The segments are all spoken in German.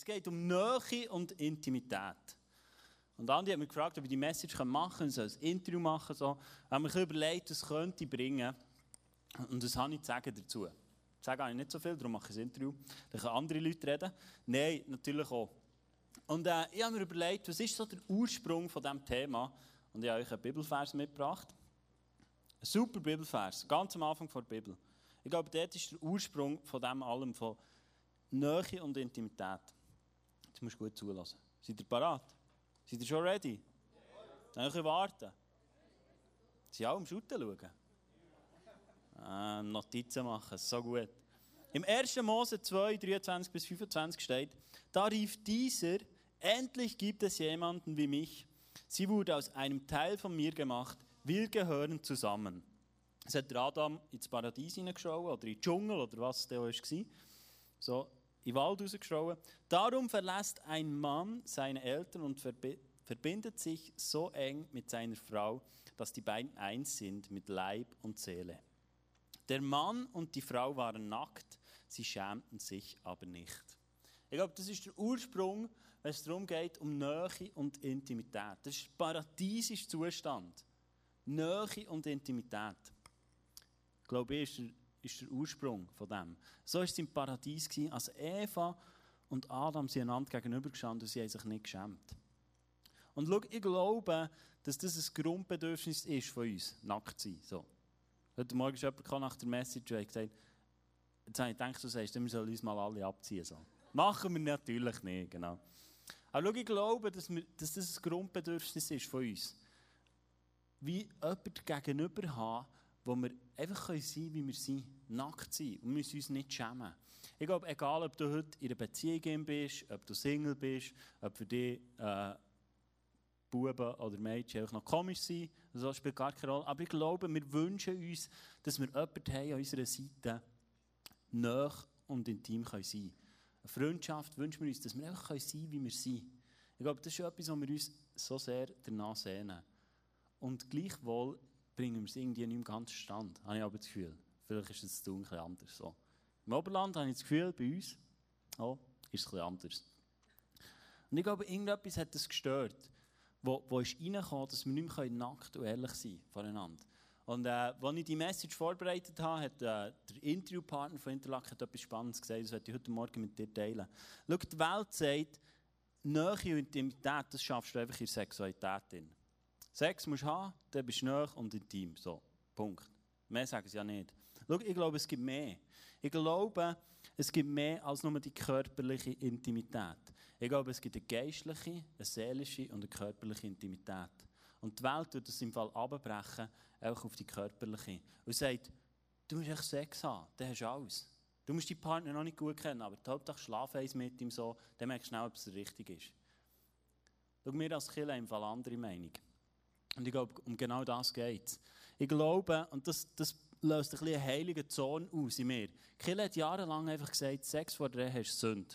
Es geht um Nähe und Intimität. Und Andi hat mich gefragt, ob ich die Message machen kann, so ein Interview machen. So. Ich habe mir überlegt, was könnte ich bringen. Und das habe ich zu sagen dazu. Ich sage eigentlich nicht so viel, darum mache ich ein Interview. Da können andere Leute reden. Nein, natürlich auch. Und äh, ich habe mir überlegt, was ist so der Ursprung von diesem Thema? Und ich habe euch einen Bibelvers mitgebracht. Ein super Bibelvers, ganz am Anfang der Bibel. Ich glaube, dort ist der Ursprung von dem allem, von Nähe und Intimität. Jetzt musst du gut zulassen. Seid ihr parat? Seid ihr schon ready? Dann könnt ihr warten. Sie auch am Shooten schauen? Ah, Notizen machen, so gut. Im 1. Mose 2, 23 bis 25 steht, da rief dieser, endlich gibt es jemanden wie mich. Sie wurde aus einem Teil von mir gemacht, wir gehören zusammen. Es hat Adam ins Paradies hineingeschaut oder in den Dschungel oder was der war. So, den Wald rausgeschaut. Darum verlässt ein Mann seine Eltern und verbindet sich so eng mit seiner Frau, dass die beiden eins sind mit Leib und Seele. Der Mann und die Frau waren nackt, sie schämten sich aber nicht. Ich glaube, das ist der Ursprung, wenn es darum geht, um Nähe und Intimität. Das ist paradiesischer Zustand. Nähe und Intimität. Ich glaube, ist der, ist der Ursprung von dem. So war es im Paradies, als Eva und Adam sie einander gegenübergestanden und sie haben sich nicht geschämt. Und schau, ich glaube, dass das ein Grundbedürfnis ist von uns, nackt zu sein. So. Heute Morgen ist jemand nach der Message und gesagt, jetzt habe ich gedacht, du sagst, wir sollen uns mal alle abziehen. So. Machen wir natürlich nicht, genau. Aber schau, ich glaube, dass, wir, dass das ein Grundbedürfnis ist von uns. Wie jemand gegenüber haben, wo wir einfach sein können, wie wir sind, nackt sein und müssen uns nicht schämen. Ich glaube, egal ob du heute in einer Beziehung bist, ob du Single bist, ob für dich äh, Buben oder Mädchen auch noch komisch sind, das spielt gar keine Rolle. Aber ich glaube, wir wünschen uns, dass wir jemanden haben an unserer Seite, nah und intim sein können. Eine Freundschaft wünschen wir uns, dass wir einfach sein können, wie wir sind. Ich glaube, das ist etwas, was wir uns so sehr danach sehnen. Und gleichwohl bringen wir es irgendwie nicht im ganzen Stand, habe ich aber das Gefühl. Vielleicht ist es ein bisschen anders. So. Im Oberland habe ich das Gefühl, bei uns oh, ist es ein bisschen anders. Und ich glaube, irgendetwas hat das gestört wo, wo ist reingekommen, dass wir nicht mehr nackt und ehrlich sein voneinander. Und äh, als ich die Message vorbereitet habe, hat äh, der Interviewpartner von Interlaken etwas Spannendes gesagt, das werde ich heute Morgen mit dir teilen. Schau, die Welt sagt, Nähe und Intimität, das schaffst du einfach in der Sexualität. Drin. Sex musst du haben, dann bist du nah und intim. So, Punkt. Mehr sagen sie ja nicht. Schau, ich glaube, es gibt mehr. Ich glaube, es gibt mehr als nur die körperliche Intimität. Ich glaube, es gibt eine geistliche, eine seelische und eine körperliche Intimität. Und die Welt wird das im Fall abbrechen, auch auf die körperliche. Und sagt, du musst echt Sex haben, dann hast du alles. Du musst die Partner noch nicht gut kennen, aber Hauptsache schlaf eins mit ihm so, dann merkst du schnell, ob es richtig ist. Schau, wir als Killer haben im Fall andere Meinung. Und ich glaube, um genau das geht es. Ich glaube, und das, das löst ein bisschen eine heilige Zone aus in mir. Killer hat jahrelang einfach gesagt, Sex vor der Ehe ist Sünde.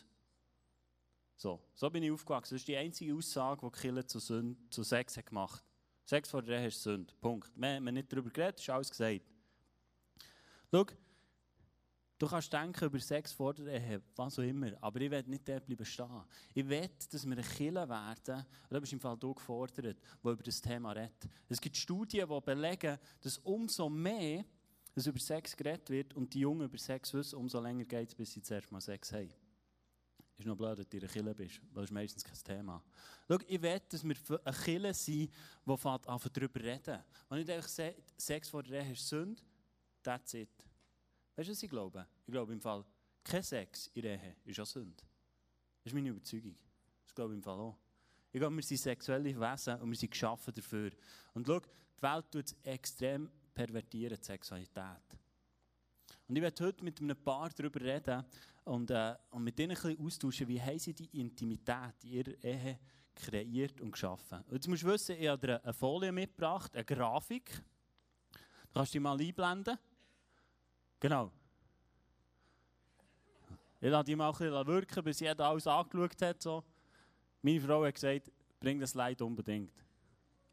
So, so bin ich aufgewachsen. Das ist die einzige Aussage, die Killer zu, Sünde, zu Sex hat gemacht hat. Sex vor der Ehe ist Sünde. Punkt. Wir haben nicht darüber geredet, ist alles gesagt. Schau, du kannst denken über Sex vor der Ehe, was auch immer, aber ich werde nicht dort bleiben stehen. Ich will, dass wir eine Killer werden, und da bist im Fall du gefordert, die über das Thema redet. Es gibt Studien, die belegen, dass umso mehr dass über Sex geredet wird und die Jungen über Sex wissen, umso länger geht es, bis sie zuerst mal Sex haben. Ist noch blöd, dass du in einer Kille bist, weil das ist meistens kein Thema. Schau, ich will, dass wir eine Kille sind, die anfängt darüber reden. Wenn ich einfach sage, Sex vor der Ehe ist Sünde, that's it. Weißt du, was ich glaube? Ich glaube im Fall, kein Sex in Ehe ist auch Sünde. Das ist meine Überzeugung. Das glaube ich im Fall auch. Ich glaube, wir sind sexuelle Wesen und wir sind geschaffen dafür. Und schau, die Welt tut es extrem pervertieren, die Sexualität. Und ich werde heute mit einem Paar darüber reden und, äh, und mit ihnen ein bisschen austauschen, wie haben sie die Intimität in ihrer Ehe kreiert und geschaffen. Und jetzt musst du wissen, ich habe dir eine Folie mitgebracht, eine Grafik. Du kannst die mal einblenden. Genau. Ich lasse die mal ein bisschen wirken, bis jeder alles angeschaut hat. So. Meine Frau hat gesagt, bring das Leid unbedingt.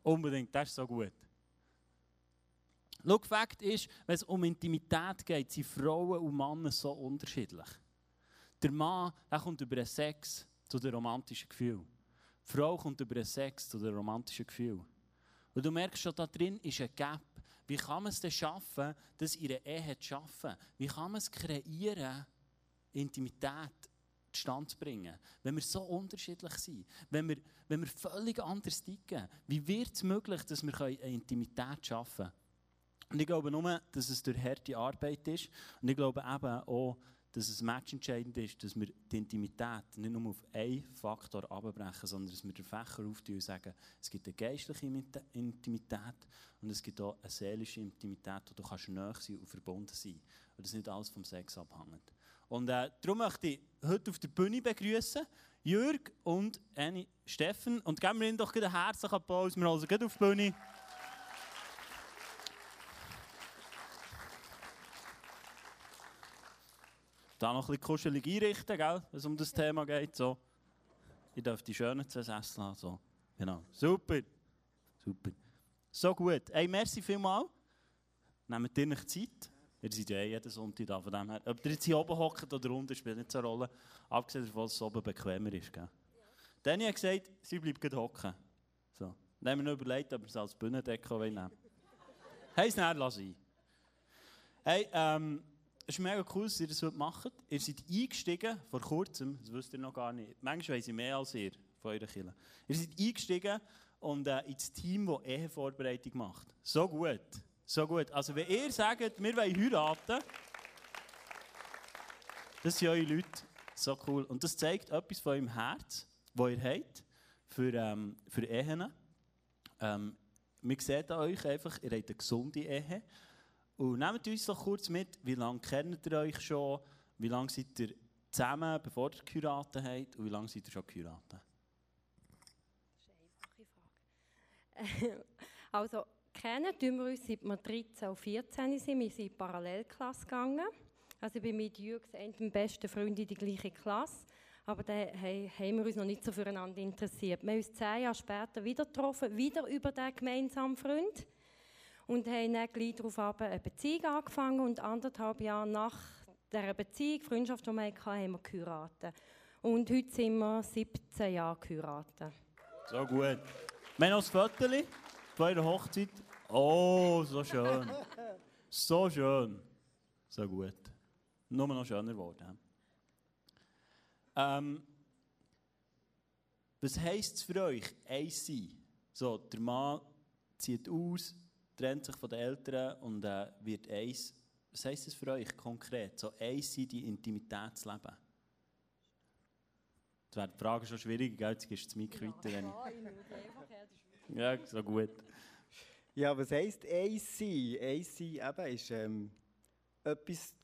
Unbedingt, das ist so gut. Schau, Fakt ist, wenn es um Intimität geht, sind Frauen und Männer so unterschiedlich. Der Mann der kommt über den Sex zu den romantischen Gefühlen. Die Frau kommt über den Sex zu den romantischen Gefühlen. Und du merkst schon, da drin ist ein Gap. Wie kann man es denn schaffen, das in einer Ehe zu schaffen? Wie kann man es kreieren, Intimität zustande zu bringen? Wenn wir so unterschiedlich sind, wenn wir, wenn wir völlig anders ticken, wie wird es möglich, dass wir eine Intimität schaffen können? Und ich glaube nur, dass es durch harte Arbeit ist. Und ich glaube eben auch, dass es matchentscheidend ist, dass wir die Intimität nicht nur auf einen Faktor abbrechen, sondern dass wir den Fächer auftun und sagen, es gibt eine geistliche Intimität und es gibt auch eine seelische Intimität, wo du kannst nahe sein und verbunden sein. Und das nicht alles vom Sex abhängt. Und äh, darum möchte ich heute auf der Bühne begrüßen Jürg und Annie Steffen. Und geben wir ihnen doch einen herzlichen Applaus. Wir holen sie auf die Bühne. Da noch ein bisschen kuschelig einrichten, gell, wenn es um das Thema geht. So. Ich darf die schönen zwei Sessel haben. So. Genau. Super. Super. So gut. Hey, merci vielmals. Nehmt ihr nicht Zeit? Ihr seid ja eh jeden Sonntag da, von dem her. Ob ihr jetzt hier oben hockt oder unten, spielt nicht so eine Rolle. Abgesehen davon, dass es oben bequemer ist. Gell? Danny hat gesagt, sie bleibt hocken. So. Dann haben wir noch überlegt, ob wir es als Bühnendeko nehmen Hey, es näher lassen. Hey, ähm, es ist mega cool, dass ihr das heute macht. Ihr seid eingestiegen, vor kurzem, das wisst ihr noch gar nicht. Manchmal weiss ich mehr als ihr von euren Kindern. Ihr seid eingestiegen und äh, ins Team, das Ehevorbereitung macht. So gut. So gut. Also, wenn ihr sagt, wir wollen heiraten, das sind eure Leute. So cool. Und das zeigt etwas von eurem Herz, das ihr habt für, ähm, für Ehen. Ähm, wir sehen an euch einfach, ihr habt eine gesunde Ehe. Und nehmt uns doch kurz mit, wie lange kennt ihr euch schon? Wie lange seid ihr zusammen, bevor ihr geheiratet habt? Und wie lange seid ihr schon geheiratet? Das ist eine einfache Frage. Also, kennen tun wir uns, seit wir 13 und 14 sind. Wir sind in die Parallelklasse gegangen. Also ich bin mit Jürgs einem besten Freund in die gleiche Klasse. Aber da haben wir uns noch nicht so füreinander interessiert. Wir haben uns zehn Jahre später wieder getroffen, wieder über diesen gemeinsamen Freund und haben dann gleich darauf eine Beziehung angefangen und anderthalb Jahre nach dieser Beziehung, Freundschaft, die wir hatten, haben wir geheiratet. Und heute sind wir 17 Jahre geheiratet. So gut. Wir haben noch ein Foto von eurer Hochzeit. Oh, so schön. So schön. So gut. Nur noch schöner geworden. Ähm, was heisst es für euch, eins sein? So, der Mann zieht aus, trennt sich von den Eltern und äh, wird eins. Was heisst das für euch konkret? So eins sein, die Intimität zu leben? Das wäre die Frage schon schwierig, gell? Jetzt gehst du das Mikro weiter. Wenn ja, so gut. Ja, was heisst eins sein? Eins sein eben ist ähm, etwas,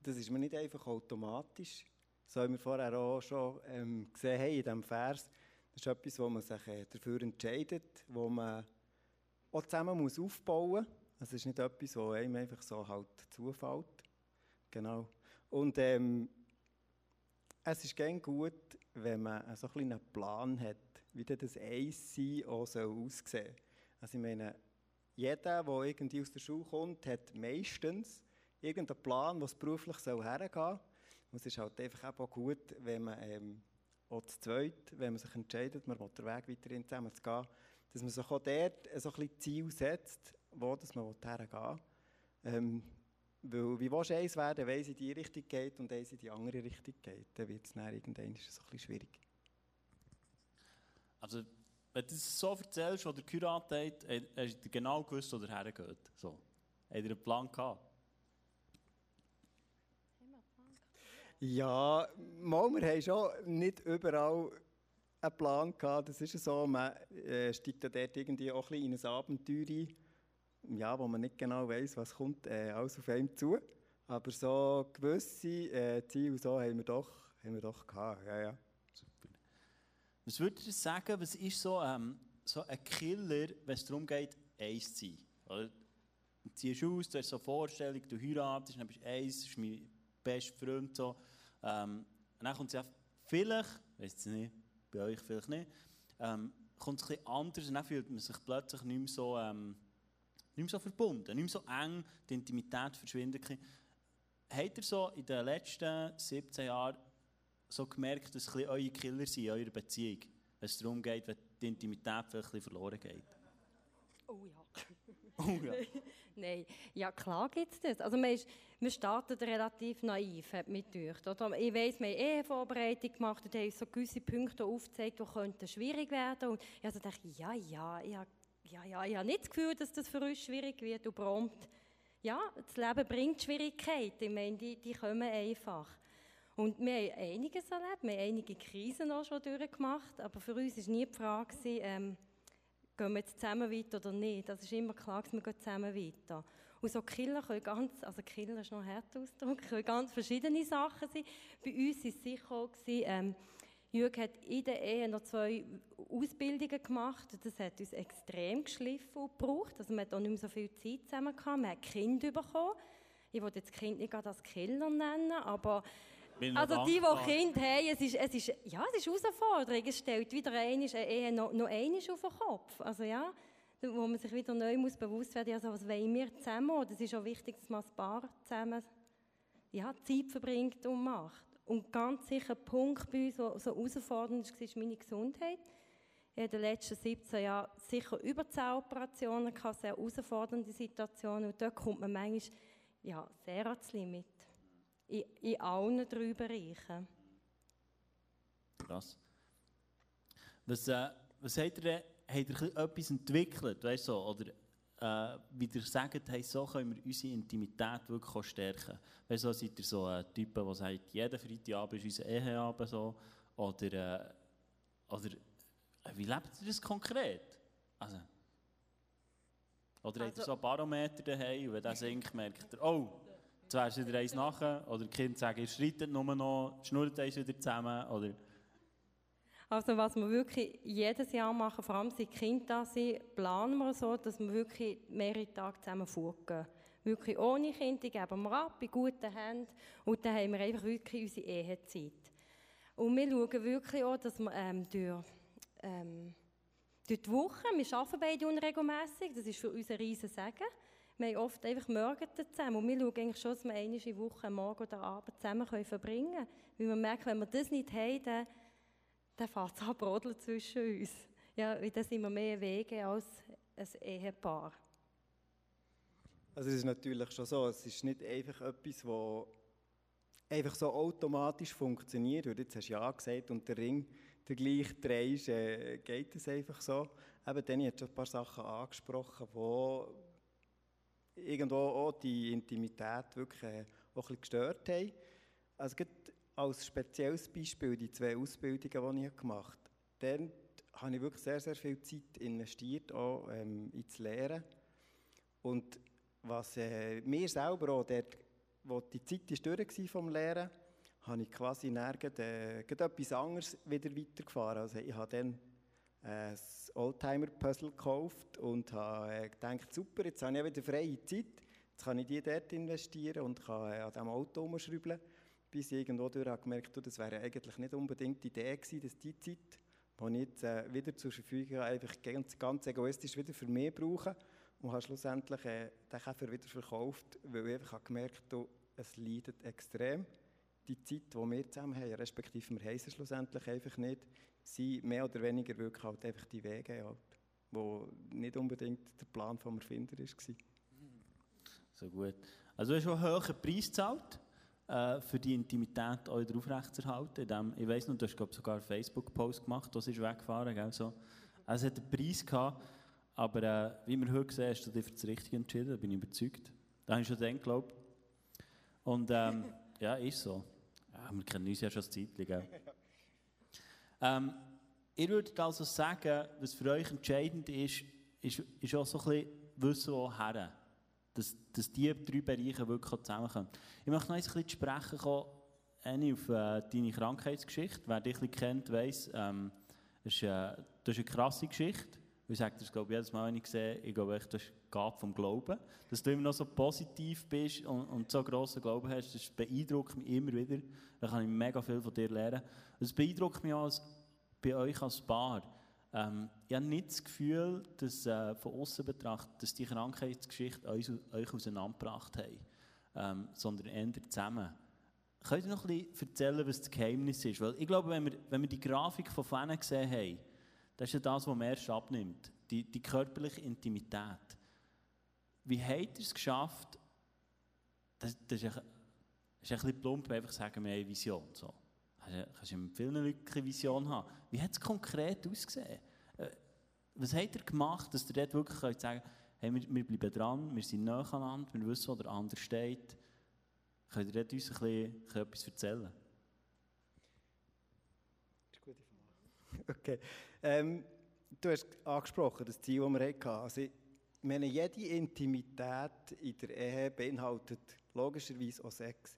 das ist mir nicht einfach automatisch. So haben wir vorher auch schon ähm, gesehen hey, in diesem Vers. Das ist etwas, wo man sich äh, dafür entscheidet, wo man auch zusammen muss aufbauen muss. Es ist nicht etwas, was einem einfach so halt zufällt. Genau. Und ähm, es ist gerne gut, wenn man so ein einen Plan hat, wie das Eins-Sein auch aussehen soll. Also ich meine, jeder, der irgendwie aus der Schule kommt, hat meistens irgendeinen Plan, was beruflich hergehen soll. Und es ist halt einfach auch gut, wenn man ähm, auch zu zweit, wenn man sich entscheidet, man will den Weg weiterhin zusammen zu gehen, dass man sich auch dort so ein bisschen Ziel setzt, wo dass man hergehen will. Ähm, weil, wie willst du eins werden, wenn es in die Richtung geht und eins in die andere Richtung geht? Dann wird es dann irgendwann so ein bisschen schwierig. Also, wenn du es so erzählst, wo der Kurat hat, hast du genau gewusst, wo der hergeht. So. Hat er einen Plan gehabt? Ja, mal, wir haben schon nicht überall einen Plan gehabt. Das ist so, man äh, steigt da dort irgendwie auch ein in ein Abenteuer ein, ja, wo man nicht genau weiß, was kommt äh, alles auf einem zu. Aber so gewisse äh, Ziele so haben wir doch, haben wir doch gehabt. Ja, ja. Super. Was würdet ihr sagen, was ist so, ähm, so ein Killer, wenn es darum geht, eins zu sein? Du ziehst aus, du hast so eine Vorstellung, du heiratest, dann bist du eins, das ist mein bester Freund. So. Ähm, und dann kommt es ja vielleicht, ich weiß es nicht, bei euch vielleicht nicht, ähm, kommt es ein bisschen anders und dann fühlt man sich plötzlich nicht mehr so, ähm, nicht mehr so verbunden, nicht mehr so eng, die Intimität verschwindet. Habt ihr so in den letzten 17 Jahren so gemerkt, dass es ein eure Killer sind in eurer Beziehung? Wenn es darum geht, wenn die Intimität vielleicht ein verloren geht. Oh ja. Oh ja. Nein, ja klar gibt es das. Also man, ist, man startet relativ naiv, hat mich gedacht. Oder? Ich weiss, wir haben Ehevorbereitung gemacht und haben so gewisse Punkte aufgezeigt, die könnten schwierig werden. Und ich also dachte, ja, ja, ja, ja, ja, ich habe nicht das Gefühl, dass das für uns schwierig wird und prompt. Ja, das Leben bringt Schwierigkeiten. Ich meine, die, die kommen einfach. Und wir haben einiges erlebt, wir haben einige Krisen auch schon durchgemacht, aber für uns war nie die Frage, ähm, gehen wir jetzt zusammen weiter oder nicht. Das ist immer klar, dass wir gehen zusammen weiter. Und so Killer können ganz, also Killer ist noch ein harter Ausdruck, können ganz verschiedene Sachen sein. Bei uns war es sicher auch, ähm, Jürg hat in der Ehe noch zwei Ausbildungen gemacht. Das hat uns extrem geschliffen und gebraucht. Also man hat auch nicht mehr so viel Zeit zusammen gehabt. Man hat Kinder bekommen. Ich will jetzt Kind nicht als Killer nennen, aber also die, die Kinder haben, es ist, es ist, ja, es ist Herausforderung. Es stellt wieder einmal, eine Ehe noch, noch einmal auf den Kopf. Also ja, wo man sich wieder neu muss bewusst werden muss, also was wollen wir zusammen? Und es ist auch wichtig, dass man als Paar zusammen ja, Zeit verbringt und macht. Und ganz sicher ein Punkt bei uns, der so herausfordernd war, ist meine Gesundheit. Ich in den letzten 17 Jahren sicher über 10 Operationen gehabt, sehr herausfordernde Situationen. Und dort kommt man manchmal ja, sehr ans Limit. In, in allen drei Bereichen. Krass. Was, äh, was habt ihr, habt ihr etwas entwickelt, weißt du, oder äh, wie ihr sagt, hey, so können wir unsere Intimität wirklich stärken. Weißt du, seid ihr so ein Typ, der sagt, jeden Freitagabend ist unser Eheabend so, oder, äh, oder äh, wie lebt ihr das konkret? Also, oder also, habt ihr so ein Barometer daheim und wenn der sinkt, merkt ihr, oh, jetzt wieder eins nachher, oder die Kinder sagen, ihr streitet nur noch, schnurrt eins wieder zusammen, oder... Also was wir wirklich jedes Jahr machen, vor allem seit Kinder da sind, planen wir so, dass wir wirklich mehrere Tage zusammen vorgehen. Wirklich ohne Kinder, geben wir ab, in guten Händen. Und dann haben wir einfach wirklich unsere Ehezeit. Und wir schauen wirklich auch, dass wir ähm, durch, ähm, durch die Woche, wir arbeiten beide unregelmässig, das ist für uns ein riesen Segen. Wir haben oft einfach morgen zusammen und wir schauen eigentlich schon, dass wir eine Woche, morgen oder Abend zusammen verbringen können. Weil wir merken, wenn wir das nicht haben, dann dann fängt es an brodeln zwischen uns. Ja, weil dann sind wir mehr Wege als ein Ehepaar. Also es ist natürlich schon so, es ist nicht einfach etwas, das einfach so automatisch funktioniert. Und jetzt hast du ja gesagt und der Ring der gleich drehst, äh, geht es einfach so. Eben, Danny hat schon ein paar Sachen angesprochen, die irgendwo auch die Intimität wirklich äh, auch ein bisschen gestört haben. Also als spezielles Beispiel die zwei Ausbildungen, die ich gemacht habe. Dort habe ich wirklich sehr, sehr viel Zeit investiert, auch ähm, ins Lehren. Und was äh, mir selber auch, dort, wo die Zeit ist durch vom Lehren, habe ich quasi nirgends äh, etwas anderes wieder weitergefahren. Also ich habe dann ein Oldtimer-Puzzle gekauft und habe äh, gedacht, super, jetzt habe ich wieder freie Zeit, jetzt kann ich die dort investieren und kann äh, an diesem Auto umschrauben bis ich irgendwo durch habe gemerkt habe, das wäre eigentlich nicht unbedingt die Idee gewesen, dass die Zeit, die ich jetzt äh, wieder zur Verfügung habe, einfach ganz, ganz egoistisch wieder für mich brauche und habe schlussendlich äh, den Käfer wieder verkauft, weil ich einfach gemerkt habe, es leidet extrem. Die Zeit, die wir zusammen haben, respektive wir haben sie schlussendlich einfach nicht, sind mehr oder weniger wirklich halt einfach die Wege, halt, wo nicht unbedingt der Plan vom Erfinder war. So gut. Also du hast schon einen hohen Preis gezahlt äh, für die Intimität auch aufrechtzuerhalten. Dem, ich weiss noch, du hast glaub, sogar einen Facebook-Post gemacht, das ist weggefahren. Gell, so. Also es hat einen Preis gehabt, aber äh, wie wir heute sehen, hast du dich für das Richtige entschieden, da bin ich überzeugt. Da habe ich schon gedacht, glaube Und ähm, ja, ist so. Wir kennen uns ja schon eine Zeit. Ähm, ihr würdet also sagen, was für euch entscheidend ist, ist, ist auch so ein bisschen wissen, woher dass, dass diese drei Bereiche wirklich zusammenkommen. Ich möchte noch ein bisschen sprechen kommen, auf äh, deine Krankheitsgeschichte. Wer dich ein kennt, weiss, ähm, ist, äh, das ist eine krasse Geschichte. Ich sage das glaube ich, jedes Mal, wenn ich sehe, ich glaube, das ist Gabe vom Glauben. Dass du immer noch so positiv bist und, und so grossen Glauben hast, das beeindruckt mich immer wieder. Da kann ich mega viel von dir lernen. Es beeindruckt mich auch als, bei euch als Paar. Ähm, ich habe nicht das Gefühl, dass äh, von außen betrachtet, dass die Krankheitsgeschichte euch, auseinandergebracht hat, ähm, sondern eher zusammen. könnt ihr noch ein erzählen, was das Geheimnis ist? Weil ich glaube, wenn wir, wenn wir die Grafik von vorne gesehen haben, das ist ja das, was man erst abnimmt. Die, die körperliche Intimität. Wie habt ihr es geschafft, das, das ist, ein, ein bisschen plump, einfach sagen, wir haben eine Vision. So. Kannst du mit vielen Leuten eine Vision haben. Wie hat es konkret ausgesehen? Äh, was habt ihr gemacht, dass ihr dort wirklich könnt sagen hey, wir, wir bleiben dran, wir sind nah aneinander, wir wissen, wo der andere steht. Könnt ihr dort uns ein bisschen, etwas erzählen? Das ist eine gute Frage. Okay. Ähm, du hast angesprochen, das Ziel, das wir hatten. Also, ich meine, jede Intimität in der Ehe beinhaltet logischerweise auch Sex.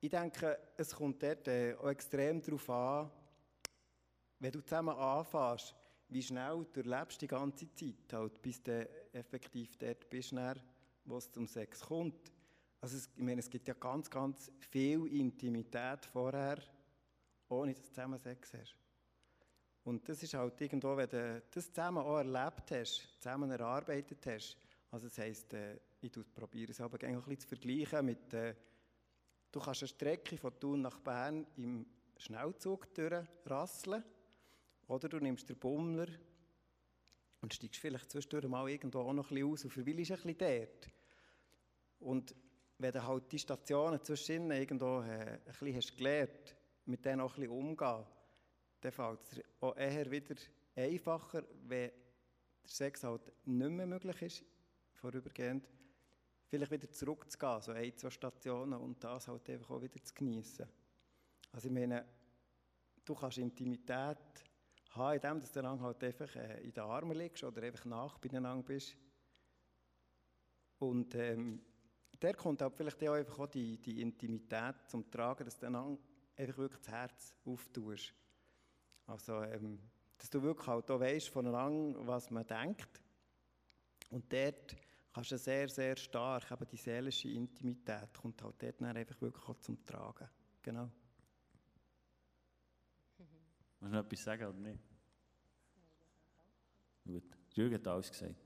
Ich denke, es kommt dort äh, auch extrem darauf an, wenn du zusammen anfängst, wie schnell du lebst die ganze Zeit, halt, bis du effektiv dort bist, wo es zum Sex kommt. Also es, ich meine, es gibt ja ganz, ganz viel Intimität vorher, ohne dass du zusammen Sex hast. Und das ist halt irgendwo, wenn du das zusammen auch erlebt hast, zusammen erarbeitet hast, also das heisst, äh, ich probiere es aber ein bisschen zu vergleichen mit, äh, du kannst eine Strecke von Thun nach Bern im Schnellzug durchrasseln oder du nimmst den Bummler und steigst vielleicht zwischendurch mal irgendwo auch noch ein bisschen aus und verweilst ein bisschen dort. Und wenn du halt die Stationen zwischen irgendwo äh, ein bisschen hast gelernt, mit denen auch ein bisschen umgehen, dann fällt es auch eher wieder einfacher, wenn der Sex halt nicht mehr möglich ist, vorübergehend, vielleicht wieder zurückzugehen, so ein, zwei Stationen und das halt einfach auch wieder zu genießen. Also ich meine, du kannst Intimität haben, indem du dann halt einfach äh, in den Armen liegst oder einfach nach beieinander bist. Und ähm, der kommt halt vielleicht auch einfach auch die, die Intimität zum Tragen, dass du dann einfach wirklich das Herz auftust. Also, ähm, dass du wirklich halt auch weißt voneinander, was man denkt. Und dort kannst du sehr, sehr stark, eben die seelische Intimität kommt halt dort dann einfach wirklich auch zum Tragen. Genau. Du noch etwas sagen oder nicht? Gut, Jürgen hat alles gesagt.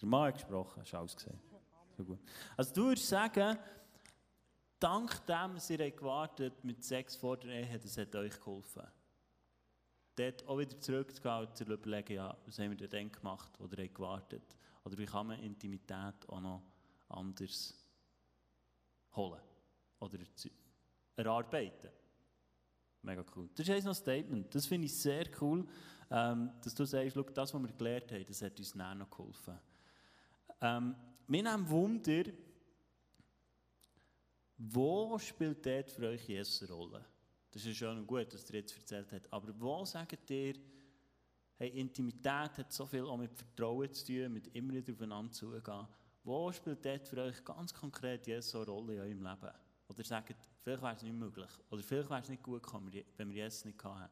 Der Mann hat gesprochen, hast alles gesagt. So gut. Also du würdest sagen, dank dem, dass ihr gewartet mit sechs vor der Ehe, das hat euch geholfen. Dort auch wieder zurückzugehen und zu überlegen, ja, was haben wir denn gemacht oder ihr gewartet? Oder wie kann man Intimität auch noch anders holen oder erarbeiten? Mega cool. Das ist ein Statement. Das finde ich sehr cool, ähm, dass du sagst, das, was wir gelernt haben, das hat uns näher noch geholfen. Ähm, mir nimmt Wunder, wo spielt dort für euch Jesus eine Rolle? Das ist schön und gut, was ihr jetzt erzählt habt. Aber wo sagt ihr, hey, Intimität hat so viel auch mit Vertrauen zu tun, mit immer wieder aufeinander zugehen. Wo spielt dort für euch ganz konkret Jesus eine Rolle in eurem Leben? Oder sagt, vielleicht wäre es nicht möglich. Oder vielleicht wäre es nicht gut gekommen, wenn wir Jesus nicht hatten.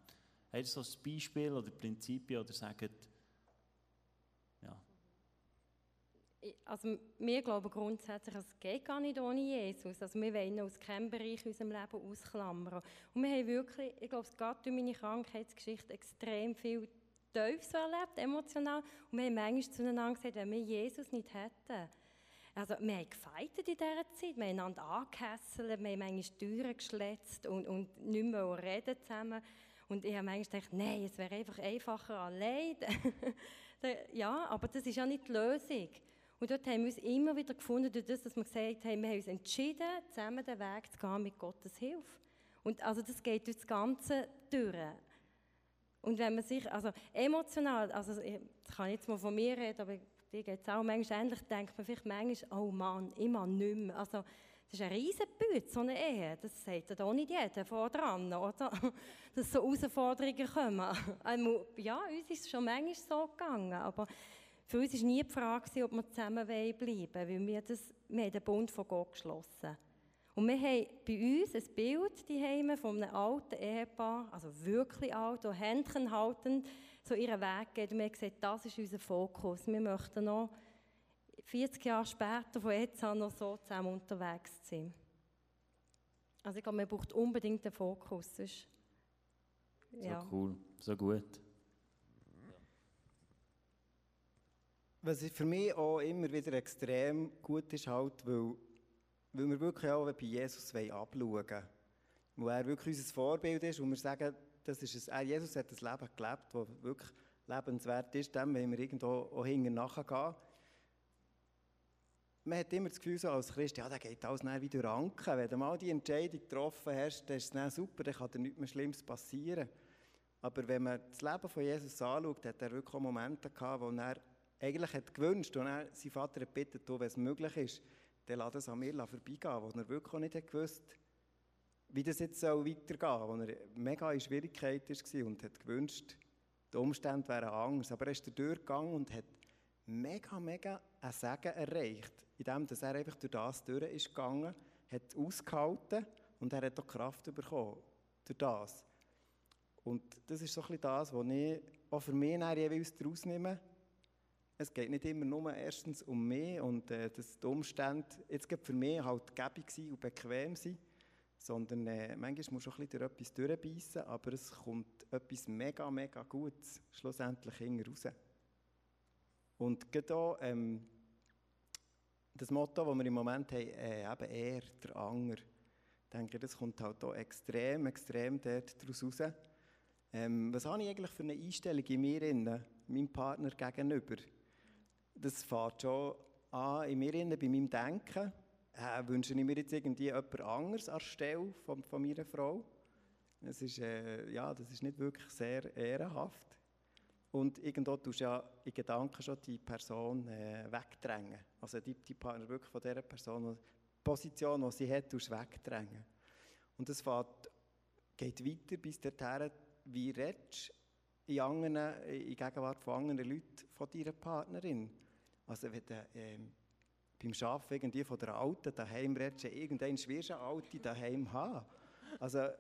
Habt ihr so ein Beispiel oder Prinzipien oder sagt, ja. Also wir glauben grundsätzlich, es geht gar nicht ohne Jesus. Also wir wollen aus keinem Bereich unserem Leben ausklammern. Und wir haben wirklich, ich glaube, gerade durch meine Krankheitsgeschichte extrem viel Teufels erlebt, emotional. Und wir haben manchmal zueinander gesagt, wenn wir Jesus nicht hätten, also wir haben gefeitet in dieser Zeit, wir haben einander angehässelt, wir haben manchmal Türen geschletzt und, und nicht mehr reden zusammen. Und ich habe manchmal gedacht, nein, es wäre einfach einfacher allein. ja, aber das ist ja nicht die Lösung. Und dort haben wir uns immer wieder gefunden, durch das, dass wir gesagt haben, wir haben uns entschieden, zusammen den Weg zu gehen mit Gottes Hilfe. Und also das geht durch das Ganze durch. Und wenn man sich, also emotional, also ich kann jetzt mal von mir reden, aber dir geht es auch manchmal ähnlich, denkt man vielleicht manchmal, oh Mann, immer nicht mehr. Also, das ist ein Riesenbüt, so eine Ehe. Das sagt ja auch nicht jeder vor dran, oder? Dass so Herausforderungen kommen. Ähm, ja, uns ist es schon manchmal so gegangen, aber für uns war nie die Frage, ob wir zusammen bleiben wollen, weil wir, das, wir haben den Bund von Gott geschlossen und wir haben bei uns ein Bild die von einem alten Ehepaar, also wirklich alt, das Händchen haltend so ihren Weg geht. Und wir haben gesagt, das ist unser Fokus. Wir möchten noch 40 Jahre später von jetzt an noch so zusammen unterwegs sein. Also ich glaube, man braucht unbedingt den Fokus. Sonst, ja. So cool, so gut. Was für mich auch immer wieder extrem gut ist, halt, weil weil wir wirklich auch bei Jesus abschauen wollen. Wo er wirklich unser Vorbild ist und wir sagen, das ist ein, Jesus hat ein Leben gelebt, das wirklich lebenswert ist, dem wollen wir irgendwo auch hinten nachgehen. Man hat immer das Gefühl, so als Christ, ja, da geht alles wie durch Anken. Wenn du mal die Entscheidung getroffen hast, dann ist es super, dann kann dir nichts mehr Schlimmes passieren. Aber wenn man das Leben von Jesus anschaut, hat er wirklich auch Momente gehabt, wo er eigentlich hat gewünscht und er seinen Vater gebeten, wenn es möglich ist, dann lass es an mir vorbeigehen, wo er wirklich auch nicht hat gewusst wie das jetzt weitergehen soll, wo er mega in Schwierigkeiten war und hat gewünscht, die Umstände wären anders. Aber er ist durchgegangen und hat mega, mega ein Segen erreicht, indem dass er einfach durch das durch ist gegangen, hat ausgehalten und er hat auch Kraft bekommen durch das. Und das ist so ein bisschen das, was ich auch für mich jeweils daraus nehme. Es geht nicht immer nur erstens um mich und äh, dass die Umstände jetzt für mich halt gäbig und bequem sind, sondern äh, manchmal muss bisschen durch etwas durchbeissen, aber es kommt etwas mega, mega Gutes schlussendlich raus. Und gerade ähm, das Motto, das wir im Moment haben, äh, eben er, der Anger, ich denke, das kommt halt auch extrem, extrem dort daraus raus. Ähm, was habe ich eigentlich für eine Einstellung in mir, in meinem Partner gegenüber? Das fängt schon an in mir, bei meinem Denken äh, wünsche ich mir jetzt irgendwie jemand anderes an Stelle von, von meiner Frau. Das ist, äh, ja, das ist nicht wirklich sehr ehrenhaft. Und irgendwo tust du ja in Gedanken schon die Person äh, wegdrängen. Also die, die Partner wirklich von dieser Person, die Position, die sie hat, tust wegdrängen. Und das geht weiter bis dorthin, wie redest in, anderen, in Gegenwart von anderen Leuten von deiner Partnerin. Also wenn du, ähm, beim Arbeiten irgendwie von der Alten daheim redest, irgendwann wirst Alte daheim haben. Also äh,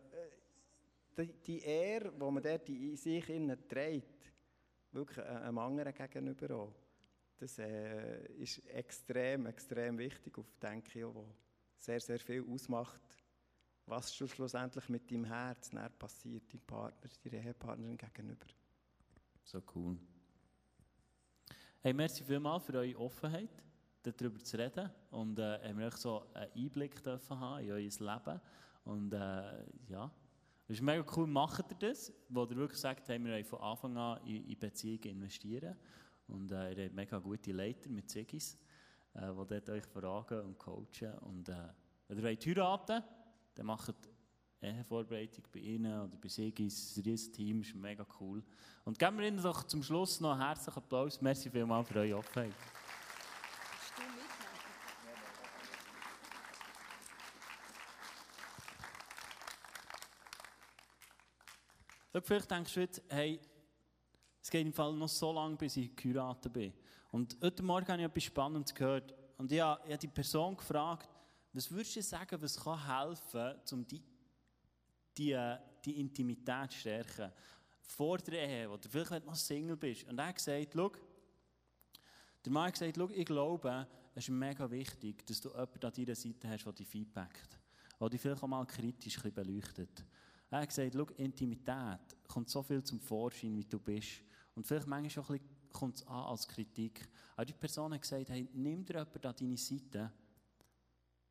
die, die Ehre, die man dort in sich innen trägt, wirklich einem anderen gegenüber auch, das äh, ist extrem, extrem wichtig auf, denke ich, wo sehr, sehr viel ausmacht, was schlussendlich mit deinem Herz passiert, deinem Partner, deiner Ehepartnerin gegenüber. So cool. Hey, merci vielmals für eure Offenheit darüber zu reden. Und äh, haben wir so einen Einblick dürfen haben in euer Leben. Und äh, ja, es ist mega cool, macht ihr das, wo ihr wirklich sagt, hey, wir wollen von Anfang an in, in Beziehungen investieren. Und äh, ihr habt mega gute Leiter mit Zigis, äh, die dort euch fragen und coachen. Und äh, wenn ihr wollt heiraten dann macht Ehevorbereitung bei Ihnen oder bei Sigis, ein riesiges Team, ist mega cool. Und geben wir Ihnen doch zum Schluss noch einen herzlichen Applaus. Merci vielmals für eure Offenheit. Schau, vielleicht denkst du jetzt, hey, es geht im Fall noch so lange, bis ich geheiratet bin. Und heute Morgen habe ich etwas Spannendes gehört. Und ich habe, ich habe die Person gefragt, was würdest du sagen, was kann helfen, um die, die, die Intimität stärken? Vor der oder vielleicht, du noch Single bist. Und er hat gesagt, schau, der Mann hat schau, ich glaube, es ist mega wichtig, dass du jemanden an deiner Seite hast, der dich feedbackt. Der dich vielleicht auch mal kritisch beleuchtet. Er hat gesagt, schau, Intimität kommt so viel zum Vorschein, wie du bist. Und vielleicht manchmal auch kommt es an als Kritik. Aber die Person hat gesagt, hey, nimm dir jemanden an deine Seite,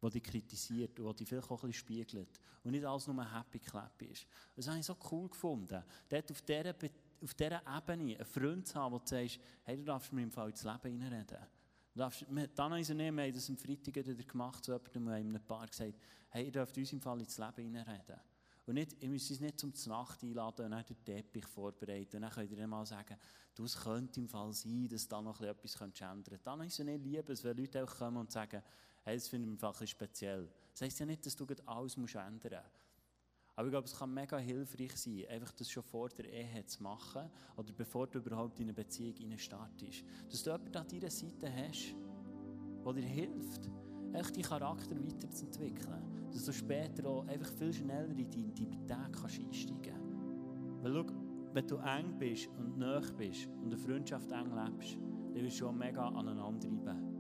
der dich kritisiert und der dich vielleicht auch ein bisschen spiegelt. Und nicht alles nur happy clappy ist. Das habe ich so cool gefunden. Dort auf dieser, auf dieser Ebene einen Freund zu haben, der sagst, hey, du darfst mir im Fall ins Leben hineinreden. Dann haben wir das am Freitag wieder gemacht, so jemandem, in einem Paar gesagt, hey, ihr dürft uns im Fall ins Leben hineinreden. Und nicht, ihr müsst uns nicht zum Nacht einladen und dann den Teppich vorbereiten. Und dann könnt ihr dann mal sagen, du, es könnte im Fall sein, dass da noch etwas ändern könnte. Dann ist es nicht lieb, wenn Leute auch kommen und sagen, hey, das finde ich Fall ein speziell. Das heisst ja nicht, dass du alles musst ändern musst. Aber ich glaube, es kann mega hilfreich sein, einfach das schon vor der Ehe zu machen oder bevor du überhaupt in eine Beziehung startest. Dass du jemanden an deiner Seite hast, der dir hilft, echt deinen Charakter weiterzuentwickeln dass du später auch einfach viel schneller in die Intimität kannst einsteigen kannst. Weil schau, wenn du eng bist und nah bist und eine Freundschaft eng lebst, dann wirst du auch mega aneinander reiben.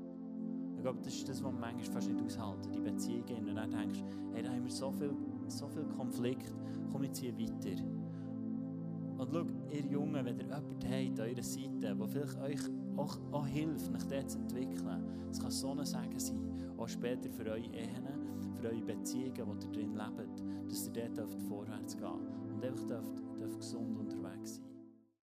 Ich glaube, das ist das, was man manchmal fast nicht aushalten, die Beziehungen. Und dann denkst du, hey, da haben wir so viel, so viel Konflikt, komm jetzt hier weiter. Und schau, ihr Jungen, wenn ihr jemanden habt an eurer Seite, der vielleicht euch auch, auch hilft, nach dort zu entwickeln, es kann so ein Segen sein, auch später für eure Ehen, für eure Beziehungen, die ihr drin lebt, dass ihr dort vorwärts gehen dürft und einfach dürft, dürft gesund unterwegs